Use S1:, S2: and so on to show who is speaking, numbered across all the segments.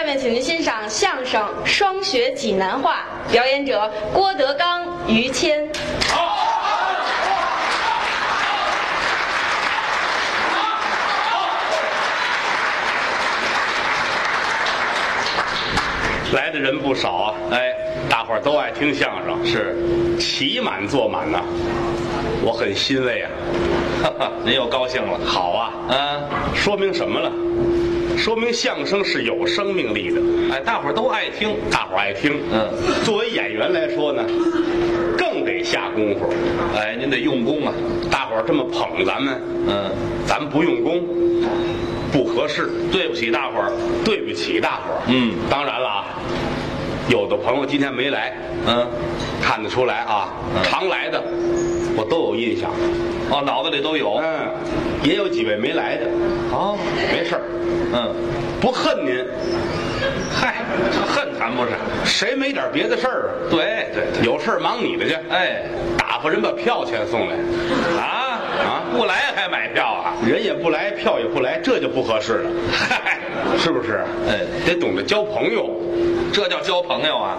S1: 下面，请您欣赏相声《双学济南话》，表演者郭德纲、于谦。
S2: 来的人不少啊，哎，大伙儿都爱听相声，
S3: 是，
S2: 起满坐满呐，我很欣慰啊。
S3: 哈哈，您又高兴了。
S2: 好啊，
S3: 嗯，
S2: 说明什么了？说明相声是有生命力的。
S3: 哎，大伙儿都爱听，
S2: 大伙儿爱听。
S3: 嗯，
S2: 作为演员来说呢，更得下功夫。
S3: 哎，您得用功啊。
S2: 大伙儿这么捧咱们，
S3: 嗯，
S2: 咱们不用功，不合适，
S3: 对不起大伙儿。
S2: 对不起大伙儿。
S3: 嗯，
S2: 当然了啊，有的朋友今天没来，
S3: 嗯，
S2: 看得出来啊，
S3: 嗯
S2: 常来的我都有印象。
S3: 哦，脑子里都有。
S2: 嗯，也有几位没来的，
S3: 哦，
S2: 没事儿，
S3: 嗯，
S2: 不恨您。
S3: 嗨，这恨谈不上。
S2: 谁没点别的事儿啊？
S3: 对对对。
S2: 有事儿忙你的去。
S3: 哎，
S2: 打发人把票钱送来，
S3: 啊
S2: 啊
S3: 不来还买票啊？
S2: 人也不来，票也不来，这就不合适了，
S3: 嗨，
S2: 是不是？
S3: 哎，
S2: 得懂得交朋友。
S3: 这叫交朋友啊？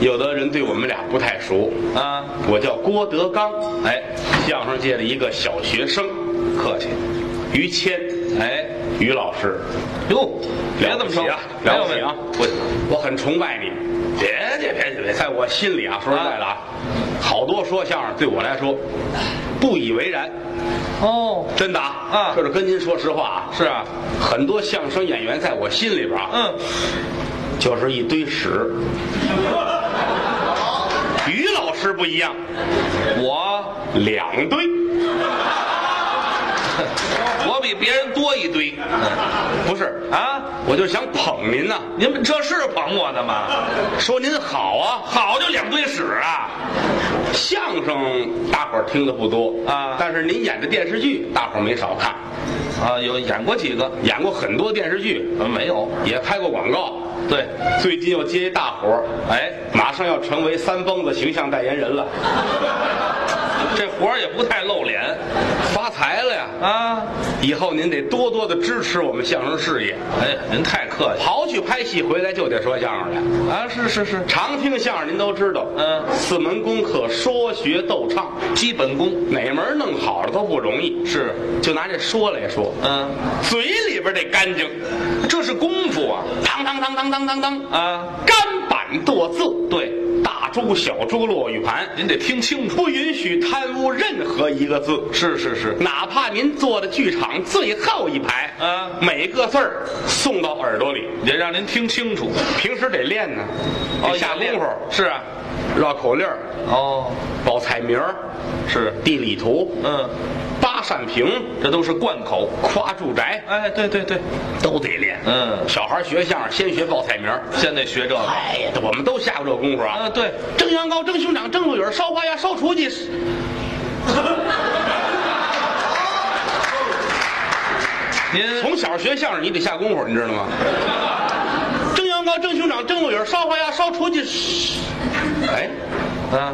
S2: 有的人对我们俩不太熟，
S3: 啊，
S2: 我叫郭德纲，
S3: 哎，
S2: 相声界的一个小学生，
S3: 客气。
S2: 于谦，
S3: 哎，
S2: 于老师，
S3: 哟，别这么说
S2: 了不起啊，了不起啊！我我很崇拜你，
S3: 别介别介别介，
S2: 在我心里啊，说实在的啊，好多说相声对我来说不以为然，
S3: 哦，
S2: 真的啊，
S3: 啊。
S2: 这是跟您说实话啊，
S3: 是啊，
S2: 很多相声演员在我心里边啊，
S3: 嗯，
S2: 就是一堆屎。于老师不一样，
S3: 我
S2: 两堆，
S3: 我比别人多一堆。
S2: 不是，
S3: 啊，
S2: 我就想捧您呐、
S3: 您们这是捧我的吗？
S2: 说您好啊。
S3: 好就两堆屎啊！
S2: 相声大伙儿听的不多
S3: 啊
S2: 但是您演的电视剧大伙儿没少看，
S3: 啊，有演过几个？
S2: 演过很多电视剧，
S3: 嗯，没有。
S2: 也拍过广告。
S3: 对，
S2: 最近又接一大活儿，
S3: 哎，
S2: 马上要成为三蹦子形象代言人了，
S3: 这活儿也不太露脸
S2: 发财了呀！
S3: 啊。
S2: 以后您得多多的支持我们相声事业，
S3: 哎呀，您太客气
S2: 刨去拍戏回来就得说相声来。
S3: 啊！是是是，
S2: 常听相声您都知道，
S3: 嗯
S2: 四门功课说学逗唱，
S3: 基本功
S2: 哪门弄好了都不容易。
S3: 是，
S2: 就拿这说来说，
S3: 嗯，
S2: 嘴里边得干净，
S3: 这是功夫啊
S2: 当当当当当当当，
S3: 啊！
S2: 干板剁字，
S3: 对，
S2: 大珠小猪落玉盘，
S3: 您得听清楚。
S2: 不允许贪污任何一个字。
S3: 是是是，
S2: 哪怕您坐的剧场最后一排，
S3: 啊
S2: 每个字儿送到耳朵里，
S3: 得让您听清楚。
S2: 平时得练呢，得下功夫，
S3: 是啊，
S2: 绕口令儿、
S3: 哦，
S2: 报菜名儿、
S3: 是，
S2: 地理图、
S3: 嗯，
S2: 八扇屏、
S3: 这都是贯口。
S2: 夸住宅，
S3: 哎，对对对，
S2: 都得练。
S3: 嗯
S2: 小孩学相声先学报菜名儿。
S3: 现在学这个。
S2: 哎呀，我们都下过这个功夫啊。
S3: 啊，对，
S2: 蒸羊羔、蒸熊掌、蒸鹿尾儿、烧花鸭、烧雏鸡。
S3: 您
S2: 从小学相声你得下功夫，你知道吗？蒸羊羔、蒸熊掌、蒸鹿尾儿、烧花鸭、烧雏鸡。哎，
S3: 啊，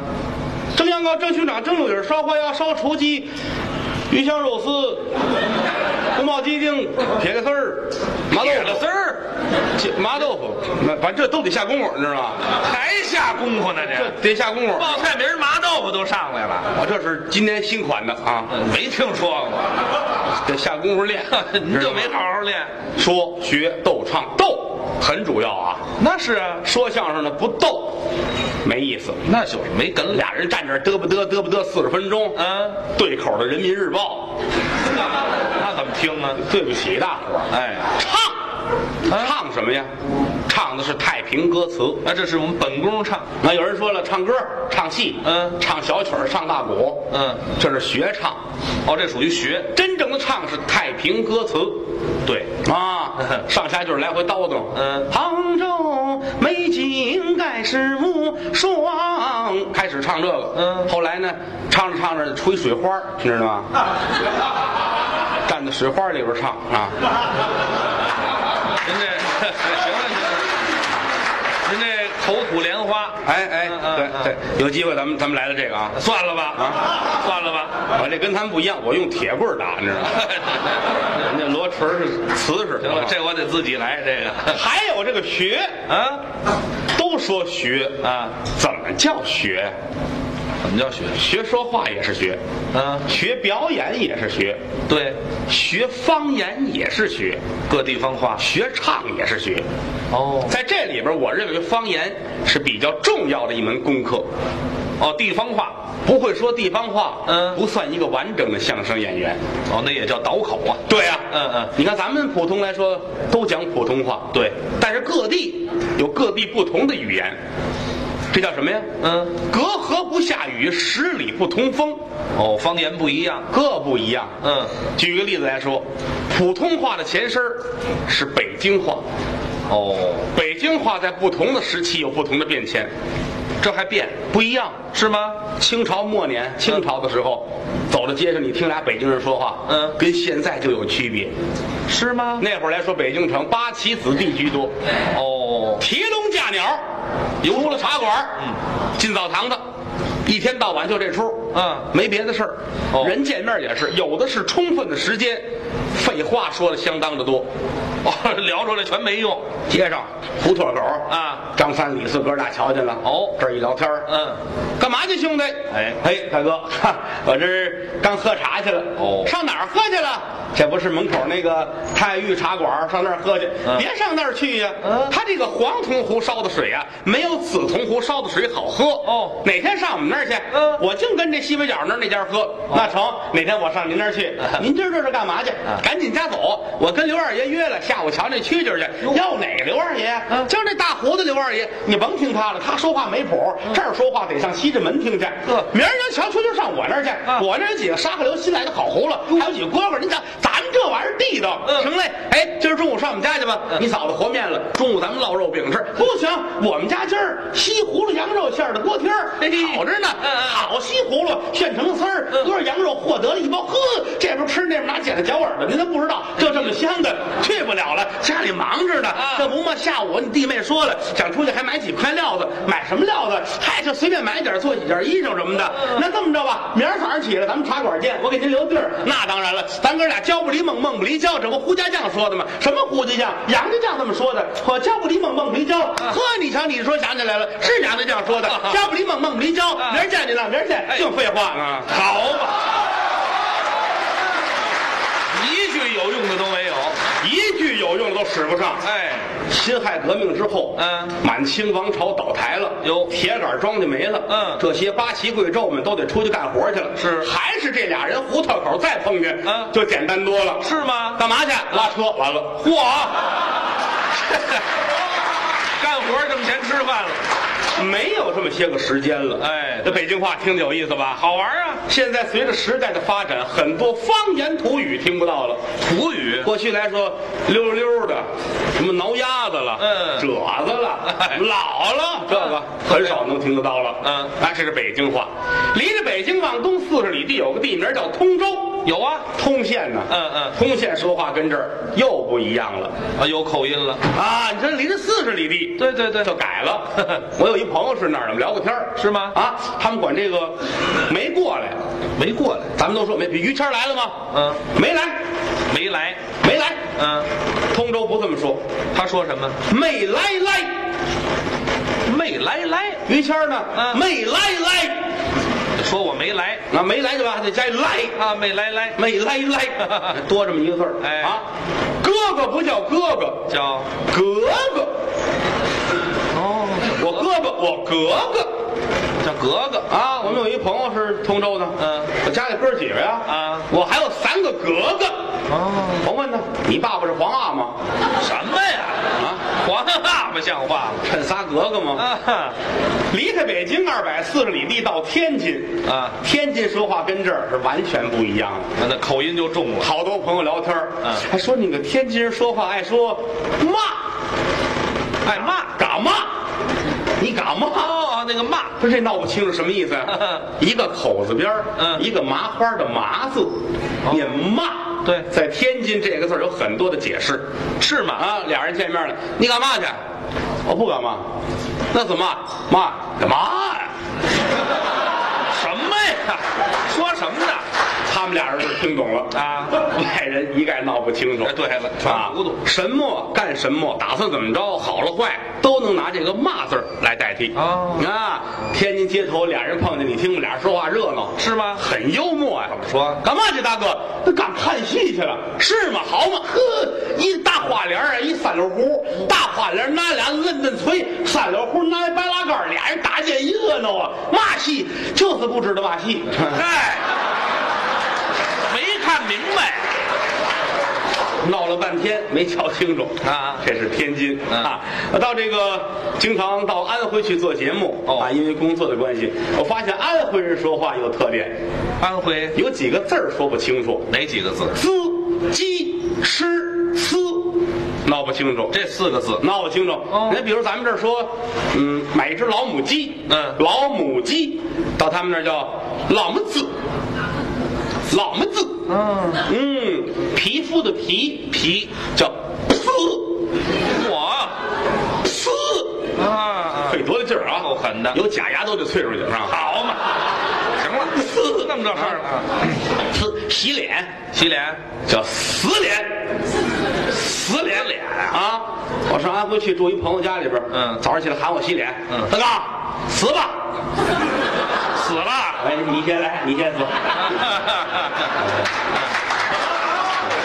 S2: 蒸羊羔、蒸熊掌、蒸鹿尾儿、烧花鸭、烧雏鸡、鱼香肉丝、宫保鸡丁、撇个丝儿、麻豆腐
S3: 丝儿，
S2: 麻豆腐，那反正这都得下功夫，你知道吗？
S3: 还下功夫呢
S2: 这
S3: 这。
S2: 得下功夫。
S3: 报菜名儿麻豆腐都上来了，
S2: 我这是今年新款的啊，
S3: 没听说过，
S2: 得下功夫练。
S3: 您就没好好练。
S2: 说学逗唱，逗很主要啊。
S3: 那是啊，
S2: 说相声的不逗，没意思。
S3: 那就是没梗。
S2: 俩人站这儿嘚吧嘚嘚吧嘚四十分钟，
S3: 嗯，
S2: 对口的《人民日报》，
S3: 那怎么听啊？
S2: 对不起大伙儿。
S3: 哎，
S2: 唱，唱什么呀？唱的是太平歌词。
S3: 那这是我们本宫唱，
S2: 那有人说了，唱歌、唱戏，
S3: 嗯
S2: 唱小曲儿、唱大鼓，
S3: 嗯，
S2: 这是学唱。
S3: 哦，这属于学。
S2: 真正的唱是太平歌词。
S3: 对，
S2: 啊，上下句儿来回叨叨。
S3: 嗯
S2: 杭州美景盖世无双，开始唱这个。
S3: 嗯
S2: 后来呢，唱着唱着吹水花，你知道吗？站在水花里边唱啊。
S3: 您这行了，您您这口吐莲花，
S2: 哎哎，对对，有机会咱们咱们来了这个啊。
S3: 算了吧
S2: 啊，
S3: 算了吧。
S2: 我这跟他们不一样，我用铁棍打，你知道吗？人家罗锤是瓷实。
S3: 行了，这我得自己来这个。
S2: 还有这个学，
S3: 啊
S2: 都说学，
S3: 啊，
S2: 怎么叫学？
S3: 怎么叫学？
S2: 学说话也是学，
S3: 啊，
S2: 学表演也是学，
S3: 对，
S2: 学方言也是学，
S3: 各地方话。
S2: 学唱也是学。
S3: 哦
S2: 在这里边，我认为方言是比较重要的一门功课。
S3: 哦，地方话。
S2: 不会说地方话，
S3: 嗯
S2: 不算一个完整的相声演员。
S3: 哦，那也叫倒口啊。
S2: 对呀、
S3: 嗯嗯
S2: 你看咱们普通来说都讲普通话，
S3: 对，
S2: 但是各地有各地不同的语言，这叫什么呀？
S3: 嗯。
S2: 隔河不下雨，十里不同风，
S3: 哦，方言不一样。
S2: 各不一样。
S3: 嗯。
S2: 举个例子来说，普通话的前身是北京话，
S3: 哦，
S2: 北京话在不同的时期有不同的变迁，
S3: 这还变
S2: 不一样。
S3: 是吗？
S2: 清朝末年，清朝的时候，走到街上，你听俩北京人说话，
S3: 嗯
S2: 跟现在就有区别。
S3: 是吗？
S2: 那会儿来说，北京城八旗子弟居多，
S3: 哦，
S2: 提笼架鸟，出了茶馆，嗯，进澡堂子，一天到晚就这出，
S3: 嗯
S2: 没别的事儿。
S3: 哦
S2: 人见面也是，有的是充分的时间，废话说的相当的多。
S3: 哦，聊出来全没用。
S2: 街上胡同口
S3: 啊，
S2: 张三李四哥俩瞧见了，
S3: 哦
S2: 这一聊天儿
S3: 嗯，
S2: 干嘛去，兄弟？
S3: 哎
S2: 哎，大哥，哈我这刚喝茶去了。
S3: 哦
S2: 上哪儿喝去了？这不是门口那个太玉茶馆，上那儿喝去。
S3: 嗯
S2: 别上那儿去呀、
S3: 嗯
S2: 他这个黄铜壶烧的水啊，没有紫铜壶烧的水好喝。
S3: 哦
S2: 哪天上我们那儿去？
S3: 嗯
S2: 我净跟这西北角那儿那家喝。那成，哪天我上您那儿去？您今儿这是干嘛去？赶紧家走，我跟刘二爷约了，下午瞧那蛐蛐去。要哪个刘二爷？
S3: 嗯
S2: 就是那大胡子刘二爷，你甭听他的，他说话没谱，这儿说话得上西直门听去。
S3: 呵
S2: 明儿您瞧蛐蛐上我那儿去，
S3: 啊
S2: 我那儿有几个沙河流新来的好葫芦，还有几个蝈蝈。您瞧，咱这玩意儿地道。
S3: 嗯
S2: 行嘞，哎，今儿中午上我们家去吧。你嫂子和面了，中午咱们烙肉饼吃。不行，我们家今儿西葫芦馅儿的锅贴儿
S3: 嘿嘿
S2: 好着呢，
S3: 嗯嗯
S2: 好西葫芦现成丝儿，
S3: 嗯
S2: 搁上羊肉获得了一包，呵，这边吃那边拿剪子嚼耳朵，您都不知道，就这么香的，去不了了，家里忙着呢。
S3: 啊
S2: 这不嘛，下午你弟妹说了，想出去还买几块料子，买什么料子？嗨，就随便买点，做几件衣裳什么的。那这么着吧，明儿早上起来咱们茶馆见，我给您留地儿。那当然了，咱哥俩交不离梦，梦不离交，这不胡家将说的吗？什么胡家将？杨家将这么说的。我，交不离梦，梦不离交。呵，你瞧，你说想起来了，是杨家将说的，交 不离梦，梦不离交。明儿见你了，明儿见，净废话。啊！
S3: 好吧，一句有用的都没有。
S2: 一句有用的都使不上。
S3: 哎，
S2: 辛亥革命之后，
S3: 嗯。
S2: 满清王朝倒台了，
S3: 有。
S2: 铁杆庄稼没了，
S3: 嗯。
S2: 这些八旗贵胄们都得出去干活去了，
S3: 是。
S2: 还是这俩人胡同口再碰见，
S3: 嗯。
S2: 就简单多了。
S3: 是吗？
S2: 干嘛去？拉车，完了，
S3: 嚯，干活挣钱吃饭了，
S2: 没有这么些个时间了。
S3: 哎
S2: 这北京话听着有意思吧？
S3: 好玩啊！
S2: 现在随着时代的发展，很多方言土语听不到了。
S3: 土语
S2: 过去来说，溜溜的，什么挠鸭子了，
S3: 嗯
S2: 褶子了，
S3: 哎
S2: 老了，这个很少能听得到了。
S3: 嗯
S2: 啊这是北京话。离着北京往东四十里地有个地名叫通州，
S3: 有啊，
S2: 通县呢。
S3: 嗯嗯
S2: 通县说话跟这儿又不一样了
S3: 啊，有口音了。
S2: 啊！你这离着四十里地，
S3: 对对对
S2: 就改了。我有一朋友是那儿的，我们聊过天儿
S3: 是吗
S2: 啊，他们管这个没过来，
S3: 没过来，
S2: 咱们都说没。于谦来了吗？
S3: 嗯，
S2: 没来，
S3: 没来。
S2: 没来。
S3: 嗯，
S2: 通州不这么说，
S3: 他说什么？
S2: 没来来。
S3: 没来来，
S2: 于谦呢？
S3: 嗯
S2: 没来来。
S3: 说我没来
S2: 那没来对吧？还得加一来。
S3: 啊，没来来，
S2: 没来来，多这么一个字儿。
S3: 哎
S2: 啊，哥哥不叫哥哥，
S3: 叫
S2: 格格。
S3: 哦，
S2: 我哥哥，我格格。
S3: 叫格格
S2: 啊，我们有一朋友是通州的，
S3: 嗯
S2: 我家里哥几个呀？
S3: 啊
S2: 我还有三个格格。
S3: 哦，
S2: 甭问他，你爸爸是皇阿玛
S3: 什么呀？
S2: 啊？
S3: 黄阿玛像话吗？
S2: 趁仨格格吗？
S3: 啊哈，
S2: 离开北京二百四十里地到天津
S3: 啊
S2: 天津说话跟这儿是完全不一样的。
S3: 那口音就重了。
S2: 好多朋友聊天儿
S3: 嗯
S2: 还说你个天津人说话爱说骂，
S3: 爱骂
S2: 敢骂？你敢骂？
S3: 哦，那个骂
S2: 不是这闹不清楚什么意思啊？一个口字边儿
S3: 嗯
S2: 一个麻花的麻字，念骂。
S3: 对
S2: 在天津这个字有很多的解释。
S3: 是吗？
S2: 啊，俩人见面了，你干嘛去？我不干嘛。那怎么？妈，干嘛呀？
S3: 什么呀？说什么呢？
S2: 他们俩人就听懂了
S3: 啊
S2: 外人一概闹不清楚。
S3: 哎对了全
S2: 啊
S3: 糊涂
S2: 什么干什么，打算怎么着，好了坏都能拿这个嘛字儿来代替。
S3: 哦
S2: 啊，天津街头俩人碰见你，听俩人说话热闹，
S3: 是吗
S2: 很幽默呀、
S3: 怎么说
S2: 干嘛去，大哥？那刚看戏去了，是吗？好嘛，呵，一大花脸儿啊，一三绺胡，大花脸拿俩嫩嫩锤，三绺胡拿白拉杆，俩人打架热闹啊！嘛戏？就是不知道嘛戏。
S3: 嗨，没看明白。
S2: 闹了半天没瞧清楚
S3: 啊
S2: 这是天津、
S3: 啊
S2: 啊。到这个经常到安徽去做节目、
S3: 哦
S2: 啊，因为工作的关系，我发现安徽人说话有特点，
S3: 安徽
S2: 有几个字儿说不清楚，
S3: 哪几个字？
S2: 滋、鸡、吃、丝，闹不清楚。
S3: 这四个字。
S2: 闹不清楚。
S3: 哦
S2: 那比如咱们这儿说，嗯，买一只老母鸡，
S3: 嗯
S2: 老母鸡，到他们那儿叫老母子，老么子，
S3: 嗯，
S2: 嗯，皮肤的皮皮叫呲
S3: 我
S2: 呲，
S3: 啊，
S2: 费多大劲儿啊！
S3: 够狠的。
S2: 有假牙都得啐出去，是吧？
S3: 好嘛，行了，
S2: 呲
S3: 那么着事儿了。啊。
S2: 呲，洗脸。
S3: 洗脸，
S2: 叫死脸，死
S3: 脸脸
S2: 啊！我上安徽去住一朋友家里边儿，
S3: 嗯。
S2: 早上起来喊我洗脸，
S3: 嗯。
S2: 大哥死吧！
S3: 死了。
S2: 哎，你先来，你先死。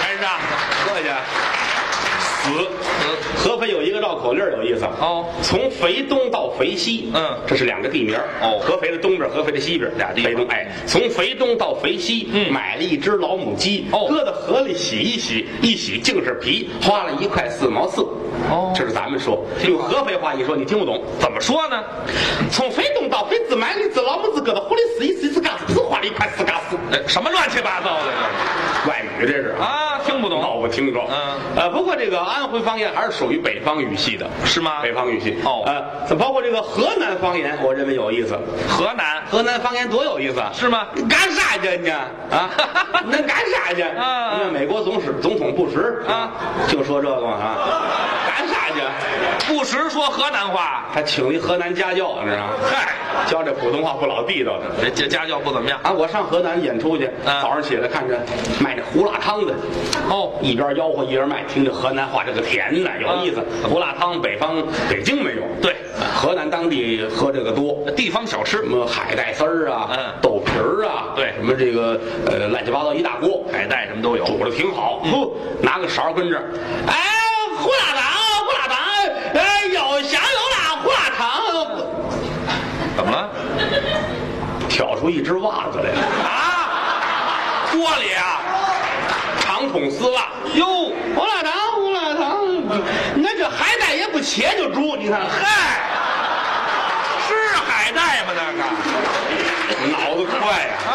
S2: 还是啊，坐下。死。合肥有一个绕口令儿有意思
S3: 哦
S2: 从肥东到肥西，
S3: 嗯
S2: 这是两个地名儿
S3: 哦
S2: 合肥的东边，合肥的西边，
S3: 俩地方
S2: 肥东，哎，从肥东到肥西，
S3: 嗯
S2: 买了一只老母鸡，
S3: 哦
S2: 搁到河里洗一洗，一洗净是皮，花了一块四毛四。
S3: 哦
S2: 这是咱们说，用合肥话一说你听不懂。
S3: 怎么说呢？
S2: 从肥东到肥西买了一只老母鸡，搁到河里洗一洗，一只嘎子，花了一块四嘎四。
S3: 哎，什么乱七八糟的
S2: 外语这是
S3: 啊？听不懂。
S2: 闹不听着。
S3: 嗯
S2: 呃，不过这个安徽方言还是属于北方语系的，
S3: 是吗
S2: 北方语系。
S3: 哦
S2: 呃，包括这个河南方言，我认为有意思。
S3: 河南
S2: 河南方言多有意思啊！
S3: 是吗？
S2: 干啥去你啊？那干啥去？
S3: 嗯
S2: 那美国总使总统布什
S3: 啊，
S2: 就说这个嘛啊，干啥去？
S3: 不时说河南话，
S2: 还请了一河南家教，你知道吗？
S3: 嗨，
S2: 教这普通话不老地道的。
S3: 这这家教不怎么样。
S2: 啊，我上河南演出去，
S3: 嗯
S2: 早上起来看着卖那胡辣汤的，
S3: 哦
S2: 一边吆喝一边卖，听着河南话这个甜呐，有意思。
S3: 嗯
S2: 胡辣汤北方北京没有，
S3: 对
S2: 啊河南当地喝这个多。
S3: 地方小吃
S2: 什，么海带丝儿啊，
S3: 嗯
S2: 豆皮儿啊，
S3: 对
S2: 什么这个呃乱七八糟一大锅，
S3: 海带什么都有。
S2: 煮的挺好。
S3: 嗯
S2: 呼，拿个勺跟着，哎，
S3: 怎么了？
S2: 挑出一只袜子来了，
S3: 啊？锅里啊？
S2: 长筒丝袜。
S3: 哟，
S2: 胡辣汤，胡辣汤，那这海带也不切就煮，你看，
S3: 嗨，是海带吗？那个
S2: 脑子快呀、
S3: 啊，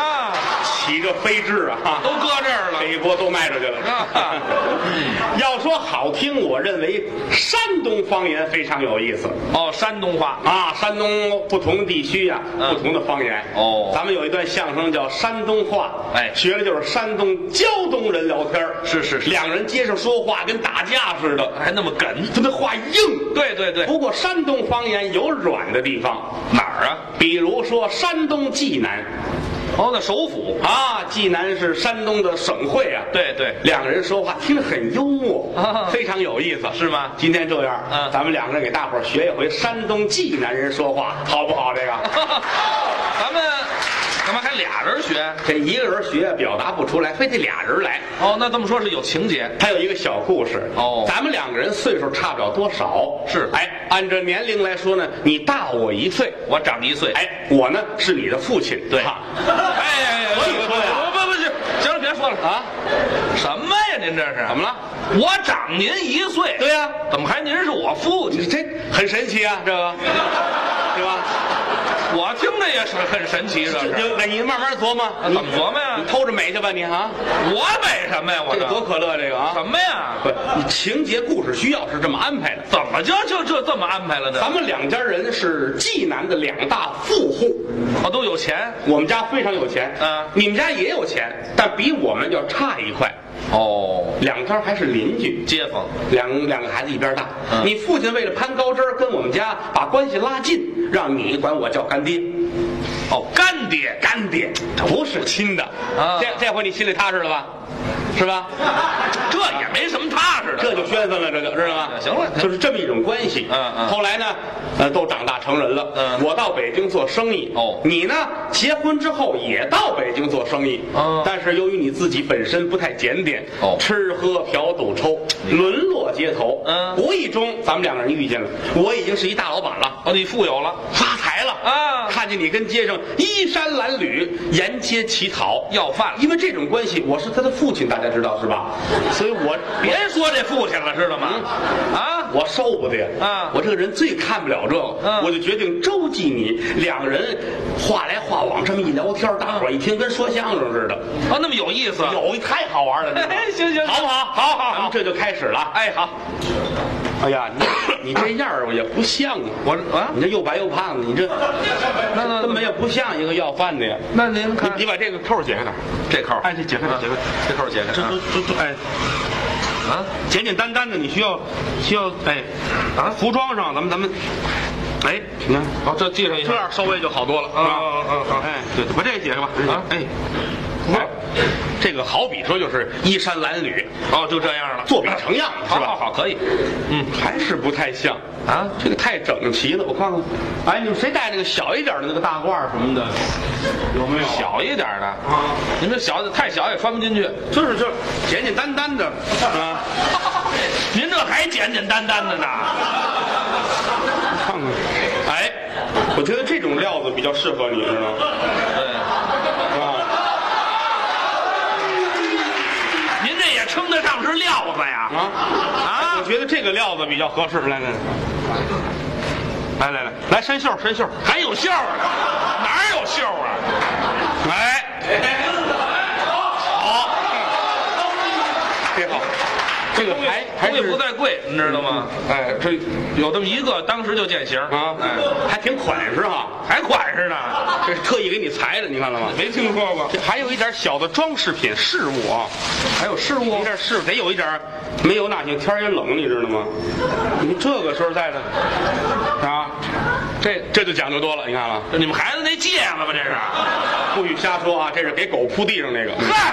S2: 起个飞智啊，
S3: 都搁这儿了。
S2: 这一波都卖出去了。
S3: 啊。
S2: 要说好听，我认为山东方言非常有意思。
S3: 哦，山东话。
S2: 啊。山东不同地区呀、
S3: 嗯。
S2: 不同的方言。
S3: 哦。
S2: 咱们有一段相声叫山东话，
S3: 哎。
S2: 学的就是山东胶东人聊天儿。
S3: 是是是。
S2: 两人街上说话跟打架似的，
S3: 还那么梗。
S2: 他那话硬。
S3: 对对对，
S2: 不过山东方言有软的地方，
S3: 哪儿啊？
S2: 比如说山东济南
S3: 哦，那首府。
S2: 啊，济南是山东的省会啊。
S3: 对对，
S2: 两个人说话听着很幽默，
S3: 啊
S2: 非常有意思，
S3: 是吗
S2: 今天这样，
S3: 嗯
S2: 咱们两个人给大伙儿学一回山东济南人说话，好不好？这个，
S3: 咱们干嘛还俩人学？
S2: 这一个人学表达不出来，非得俩人来。
S3: 哦，那这么说是有情节。
S2: 还有一个小故事
S3: 哦
S2: 咱们两个人岁数差不了多少，
S3: 是
S2: 哎，按照年龄来说呢，你大我一岁，
S3: 我长一岁。
S2: 哎，我呢是你的父亲，
S3: 对
S2: 哈
S3: 哎呀呀，
S2: 所以说呀
S3: 不不不是，行了，别说了。
S2: 啊，
S3: 什么呀？您这是
S2: 怎么了？
S3: 我长您一岁。
S2: 对呀
S3: 怎么还您是我父亲？
S2: 你这很神奇啊，这个，是吧？
S3: 我听着也是很神奇，这是。
S2: 就那你慢慢琢磨，
S3: 那怎么琢磨呀
S2: 你偷着美去吧，你啊，
S3: 我美什么呀？我
S2: 这多可乐，这个啊，
S3: 什么呀？
S2: 不，你情节故事需要是这么安排的。
S3: 怎么就就就这么安排了呢？
S2: 咱们两家人是济南的两大富户，
S3: 啊，都有钱。
S2: 我们家非常有钱，
S3: 嗯
S2: 你们家也有钱，但比我们要差一块。
S3: 哦，
S2: 两家还是邻居，
S3: 街坊。
S2: 两两个孩子一边大。
S3: 嗯
S2: 你父亲为了攀高枝儿，跟我们家把关系拉近，让你管我叫干爹。
S3: 爹，干爹
S2: 不是亲的，
S3: 啊
S2: 这这回你心里踏实了吧？是吧？
S3: 这也没什么踏实的。
S2: 这就宣愤了，这就知道吗？
S3: 行了
S2: 就是这么一种关系。
S3: 嗯嗯
S2: 后来呢，呃，都长大成人了。
S3: 嗯
S2: 我到北京做生意。
S3: 哦
S2: 你呢，结婚之后也到北京做生意。
S3: 嗯
S2: 但是由于你自己本身不太检点，
S3: 哦
S2: 吃喝嫖赌抽，沦落街头。
S3: 嗯
S2: 无意中咱们两个人遇见了，我已经是一大老板了。
S3: 哦，你富有了，
S2: 发财了
S3: 啊
S2: 看见你跟街上衣衫褴褛，沿街乞讨
S3: 要饭
S2: 因为这种关系，我是他的父亲，大家知道是吧？所以我
S3: 别说这父亲了，知道吗？啊，
S2: 我受不得！
S3: 啊
S2: 我这个人最看不了这个，
S3: 嗯
S2: 我就决定周济你。两人话来话往，这么一聊天，大伙儿一听跟说相声似的，
S3: 啊，那么有意思。
S2: 有太好玩了。这个
S3: 行行
S2: 好不好？
S3: 好好好
S2: 咱们这就开始了。
S3: 哎，好，
S2: 哎呀，你你这样儿也不像啊！
S3: 我啊
S2: 你这又白又胖的，你这
S3: 那那
S2: 根本也不像一个要饭的呀。
S3: 那您
S2: 看你把这个扣儿解开点，
S3: 这扣，
S2: 哎，这解开点，解开，
S3: 这扣解开。
S2: 这都都都哎。
S3: 啊，
S2: 简简单单的，你需要需要哎，啊，服装上咱们咱们，哎，你看，
S3: 好，这系上一下。
S2: 这样稍微就好多了，是吧？
S3: 嗯嗯嗯
S2: 哎，对，把这个解开吧，
S3: 啊
S2: 哎，哎，这个好比说就是衣衫褴褛，
S3: 哦，就这样了，
S2: 作比成样，是吧？
S3: 好好好，可以。嗯，
S2: 还是不太像
S3: 啊
S2: 这个太整齐了，我看看，哎，你们谁戴那个小一点的那个大褂什么的，有没有？
S3: 小一点的
S2: 啊，
S3: 您这小的太小也穿不进去。
S2: 就是就是简简单单的 啊，
S3: 您这还简简单单的呢？
S2: 看看，哎，我觉得这种料子比较适合你，知道吗？
S3: 对，
S2: 啊。
S3: 您这也称得上是料子呀？
S2: 啊
S3: 啊
S2: 我觉得这个料子比较合适。来来来，来来来，来伸袖伸袖。
S3: 还有袖儿呢？哪有袖儿啊？
S2: 哎，好，这好，这个还还
S3: 东西不在贵，你知道吗？
S2: 哎，这
S3: 有这么一个，当时就见形
S2: 啊，
S3: 哎，
S2: 还挺款式哈。
S3: 还款式呢，
S2: 这是特意给你裁的，你看了吗？
S3: 没听说过
S2: 这。还有一点小的装饰品饰物啊，
S3: 还有事
S2: 一
S3: 物
S2: 点饰物得有一点，没有那行天也冷，你知道吗？你这个说实在的，啊，这这就讲究多了，你看了。
S3: 你们孩子那戒指吧？这是？
S2: 不许瞎说啊！这是给狗铺地上那个。
S3: 嗨，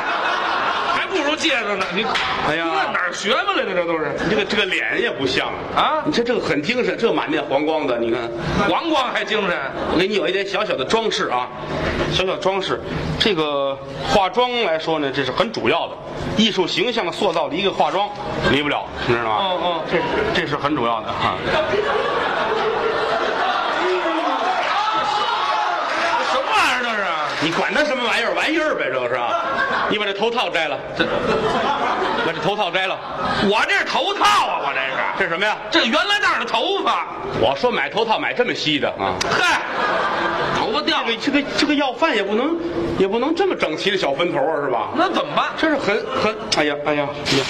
S3: 还不如戒指呢。你，
S2: 哎呀
S3: 这学问来的？这都是
S2: 你这个这个脸也不像
S3: 啊
S2: 你这这个很精神，这满面黄光的，你看，
S3: 黄光还精神。
S2: 我给你有一点小小的装饰啊，小小装饰。这个化妆来说呢，这是很主要的，艺术形象塑造的一个化妆，离不了，你知道吗？
S3: 哦哦
S2: 这这是很主要的哈。
S3: 什么玩意儿这是？
S2: 你管他什么玩意儿，玩意儿呗，这个是吧？你把这头套摘了，
S3: 这
S2: 把这头套摘了，
S3: 我这是头套啊！我这是。
S2: 这是什么呀？
S3: 这原来那儿的头发，
S2: 我说买头套买这么稀的啊。
S3: 嗨，头发掉了
S2: 这个，这个这个要饭也不能也不能这么整齐的小分头啊，是吧？
S3: 那怎么办？
S2: 这是很很，哎呀哎呀哎呀，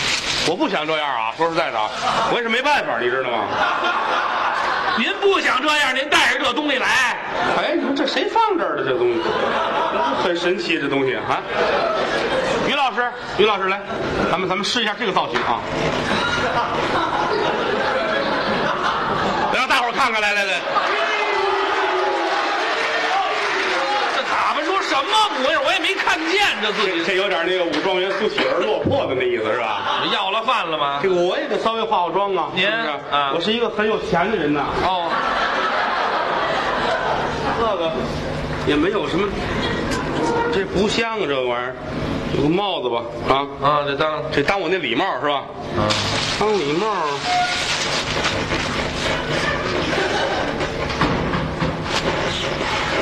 S2: 我不想这样啊，说实在的啊，我也是没办法，你知道吗？
S3: 您不想这样，您带着这东西来，
S2: 哎，你说这谁放这儿的这东西？很神奇这东西啊！于老师，于老师来，咱们咱们试一下这个造型啊！来让大伙看看，
S3: 来来来，么模样？我也没看见这自己。
S2: 这有点那个武状元苏乞儿落魄的那意思是吧？
S3: 要了饭了吗？
S2: 这个我也得稍微化化妆啊，
S3: 您
S2: 是不是？
S3: 啊
S2: 我是一个很有钱的人呐。
S3: 哦，
S2: 这个也没有什么，这不像啊，这个玩意儿，有个帽子吧，啊，
S3: 啊，这当
S2: 这当我那礼帽是吧？
S3: 嗯，
S2: 当礼帽。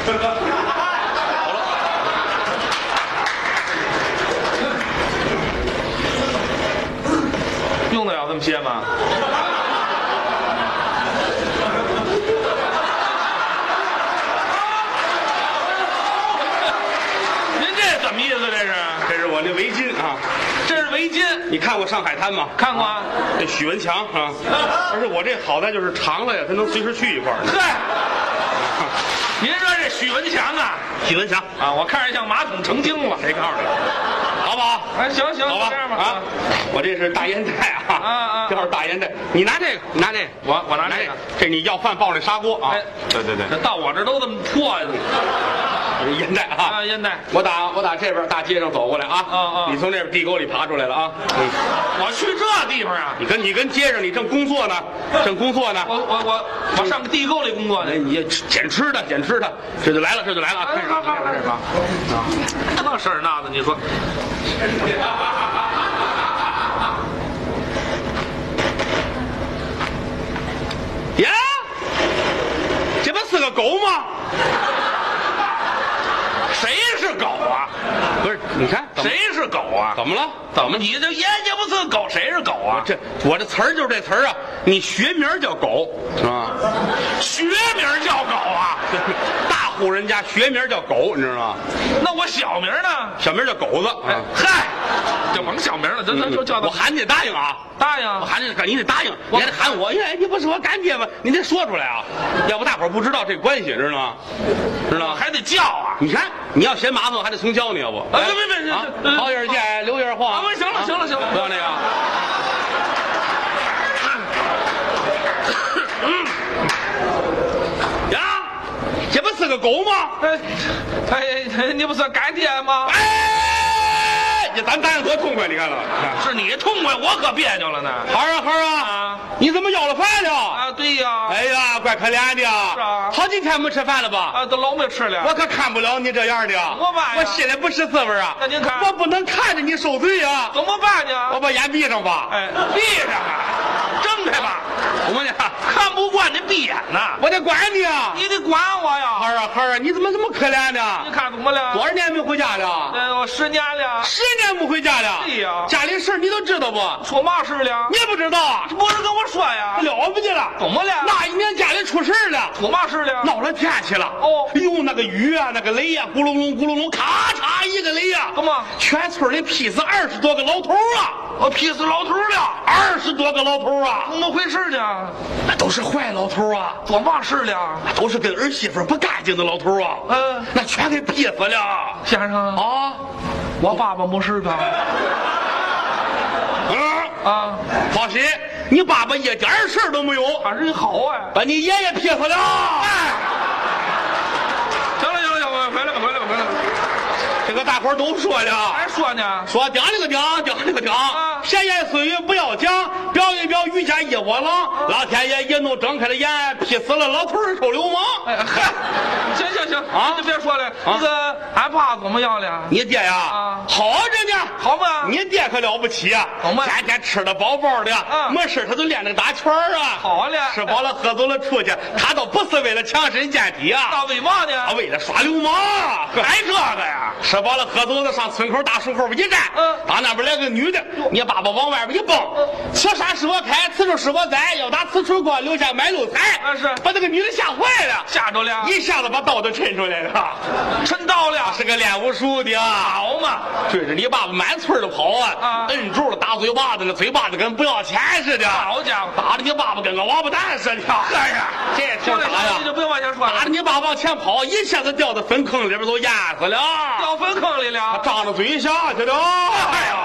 S3: 用得了这么些吗？您这怎么意思？这是？
S2: 这是我那围巾啊，
S3: 这是围巾？
S2: 你看过《上海滩》吗？
S3: 看过啊？
S2: 这许文强啊，而且我这好在就是长了呀，它能随时去一块儿。
S3: 嗨，您说这许文强啊？
S2: 许文强，
S3: 啊，我看着像马桶成精了。
S2: 谁告诉你？好不好？
S3: 哎，行行，
S2: 好吧
S3: 这样吧
S2: 啊！我这是大烟袋啊，
S3: 啊啊
S2: 这是大烟袋，你拿这个，你拿这个，
S3: 我我拿这个，
S2: 这你要饭抱这砂锅啊
S3: 哎，
S2: 对对对，
S3: 这到我这都这么破呀！
S2: 这烟袋啊
S3: 啊，，烟袋，
S2: 我打我打这边大街上走过来啊，
S3: 啊啊
S2: 你从那边地沟里爬出来了啊，嗯，
S3: 我去这地方啊！
S2: 你跟你跟街上你正工作呢，正工作呢，
S3: 我我我我上地沟里工作
S2: 哎，
S3: 去。
S2: 你捡吃的捡吃的，这就来了这就来了啊，开始了
S3: 好好好
S2: 开始了啊。
S3: 那事儿那的，你说
S2: 呀，这不是个狗吗？
S3: 狗啊？
S2: 不是，你看
S3: 谁是狗啊？
S2: 怎么了？
S3: 怎么你这人家不是狗，谁是狗啊？
S2: 这我这词儿就是这词儿啊，你学名叫狗啊？
S3: 学名叫狗啊？
S2: 大户人家学名叫狗，你知道吗？
S3: 那我小名呢？
S2: 小名叫狗子。
S3: 哎
S2: 啊，
S3: 嗨，就甭小名了，咱咱就叫他
S2: 我喊你得答应啊！
S3: 答应
S2: 我。喊你，你得答应，你还得喊我。哎，你不是我干爹吗？你得说出来啊，要不大伙儿不知道这关系，知道吗？知道吗？
S3: 还得叫啊！
S2: 你看，你要嫌麻烦，我还得重教你，要不？
S3: 啊别别别
S2: 好眼儿见，留眼儿晃。
S3: 啊行了
S2: 啊
S3: 行了行了
S2: 不要那个。呀，这不是个狗吗？
S3: 哎哎，你不是干爹吗？
S2: 哎，你咱答应多痛快，你看了。
S3: 是你痛快，我可别扭了呢。
S2: 孩儿啊孩儿啊
S3: 啊，
S2: 你怎么要了饭了？
S3: 啊，对呀，
S2: 哎呀，怪可怜的。
S3: 是啊
S2: 好几天没吃饭了吧？
S3: 啊，都老没吃了。
S2: 我可看不了你这样的，
S3: 么办呀
S2: 我心里不是滋味啊。
S3: 那您看
S2: 我不能看着你受罪啊！
S3: 怎么办呢？
S2: 我把眼闭上吧。
S3: 哎，闭上啊，睁开吧。不惯你闭眼呐，
S2: 我得管你啊！
S3: 你得管我呀。
S2: 孩儿啊孩儿啊，你怎么这么可
S3: 怜
S2: 呢你？
S3: 看怎么了？
S2: 多少年没回家了？
S3: 哎，呦十年了，
S2: 十年没回家了。
S3: 对呀
S2: 家里事儿你都知道不？
S3: 出嘛事了？
S2: 你也不知道啊？
S3: 不是跟我说呀？
S2: 了不得了！
S3: 怎么了？
S2: 那一年家里出事儿了。
S3: 出嘛事了？
S2: 闹了天气了。
S3: 哦
S2: 哎呦，那个雨啊，那个雷呀、咕隆隆，咕隆隆，咔嚓一个雷呀、
S3: 怎么
S2: 全村里劈死二十多个老头儿啊！
S3: 我劈死老头了，
S2: 二十多个老头啊！
S3: 怎么回事呢？
S2: 那都是坏老头啊！
S3: 做嘛事了？
S2: 那都是跟儿媳妇不干净的老头啊！
S3: 嗯
S2: 那全给劈死了
S3: 先生，
S2: 啊！
S3: 我爸爸没事吧？
S2: 嗯，
S3: 啊，
S2: 放心，你爸爸一点事儿都没有，
S3: 他人好哎。
S2: 把你爷爷劈死了。
S3: 行
S2: 个大伙儿都说了。
S3: 还说呢？
S2: 说顶了个顶，顶了个顶
S3: 啊，
S2: 闲言碎语不要讲，表一表于家一窝狼。老天爷一怒睁开了眼，劈死了老头儿臭流氓。
S3: 哎 嗨，行行行
S2: 啊
S3: 你就别说了。那个俺爸怎么样了？
S2: 你爹呀，
S3: 啊
S2: 好着呢，
S3: 好吗？
S2: 你爹可了不起啊，
S3: 怎么
S2: 天天吃的饱饱的，
S3: 嗯
S2: 没事他就练那个打拳儿啊。
S3: 好嘞
S2: 吃饱了喝足了出去，他倒不是为了强身健体啊，
S3: 那为嘛呢
S2: 他？为了耍流氓。
S3: 还这个呀？
S2: 吃饱了喝足了，上村口大树后边一站，
S3: 嗯
S2: 到那边来个女的，你爸爸往外边一蹦，此山是我开，此树是我栽，要打此处过，留下买路财。
S3: 啊是
S2: 把那个女的吓坏了，
S3: 吓着了，
S2: 一下子把刀都抻出来了，
S3: 抻到了，
S2: 是个练武术的啊。
S3: 好嘛？
S2: 追着你爸爸满村的跑啊，
S3: 啊
S2: 摁住了打嘴巴子，那嘴巴子跟不要钱似的，
S3: 好家伙！
S2: 打的你爸爸跟个王八蛋似的。
S3: 哎呀，
S2: 这
S3: 行了行了，
S2: 挺啥呀？
S3: 就不用往前说
S2: 打的。你爸爸往前跑，一下子掉到粪坑里边都淹死了。
S3: 掉粪坑里了。
S2: 张着嘴下去了。
S3: 哎呀，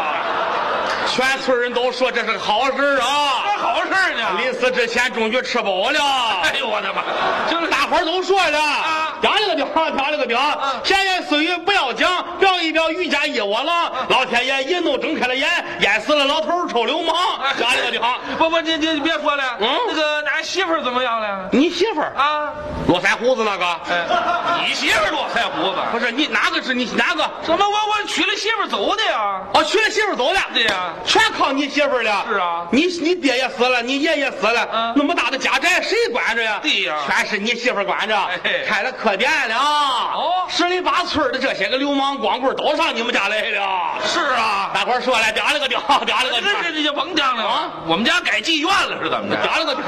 S2: 全村人都说这是个好事儿啊！
S3: 这好事呢。
S2: 临死之前终于吃饱了。
S3: 哎呦我的妈！就是，
S2: 大伙儿都说了，
S3: 啊
S2: 顶了个顶，顶了个表，闲言碎语不要讲，表一表于家一窝囊。老天爷一怒睁开了眼，淹死了老头臭流氓。讲了个顶。
S3: 不不，你你你别说了。
S2: 嗯
S3: 那个俺媳妇儿怎么样了？
S2: 你媳妇儿
S3: 啊，
S2: 络腮胡子那个？
S3: 哎，你媳妇儿络腮胡子？
S2: 不是你哪个是你哪个？
S3: 怎么我我娶了媳妇儿走的呀？
S2: 哦，娶了媳妇儿走的。
S3: 对呀
S2: 全靠你媳妇儿了。
S3: 是啊
S2: 你你爹也死了，你爷爷死了，
S3: 嗯
S2: 那么大的家宅谁管着呀？
S3: 对呀
S2: 全是你媳妇儿管着。
S3: 哎嘿
S2: 开了客店了。
S3: 哦
S2: 十里八村的这些个流氓光棍都上你们家来了。
S3: 是啊。
S2: 大伙儿说了，顶了个顶，顶了个顶，
S3: 这这这就甭讲了
S2: 啊
S3: 我们家改妓院了是怎么着？
S2: 顶了个顶，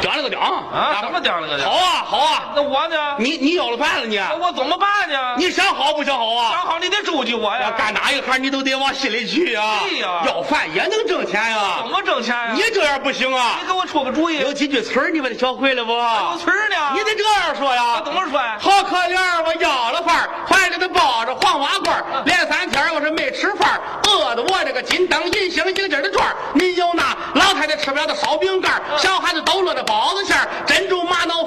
S2: 顶了个顶
S3: 啊，什么顶了个顶？
S2: 好啊，好啊。
S3: 那我呢？
S2: 你你要了饭了你？
S3: 那我怎么办呢？
S2: 你想好不想好啊？
S3: 想好你得周济我呀。
S2: 干哪一行你都得往心里去啊。
S3: 对呀
S2: 要饭也能挣钱呀
S3: 怎。么挣钱呀？
S2: 你这样不行啊
S3: 你！给我出个主意。
S2: 有几句词儿你把它学会了不？
S3: 有词儿呢？
S2: 你得这样说呀
S3: 我。怎么说呀？
S2: 好可怜，我要了饭儿，怀里头抱着黄花罐儿，连三天我是没吃饭饿得我这，个金灯银星银针的串儿您有那老太太吃不了的烧饼干小孩子都乐的包子馅儿珍珠玛瑙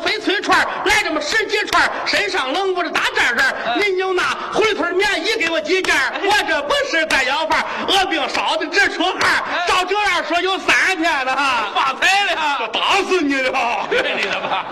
S2: 来这么十几串身上冷不着打战战儿您有那回腿棉衣给我几件儿我这不是在要饭儿饿病烧的直出汗照这样说有三天了哈。
S3: 发财了，
S2: 打死你了！
S3: 对你的吧？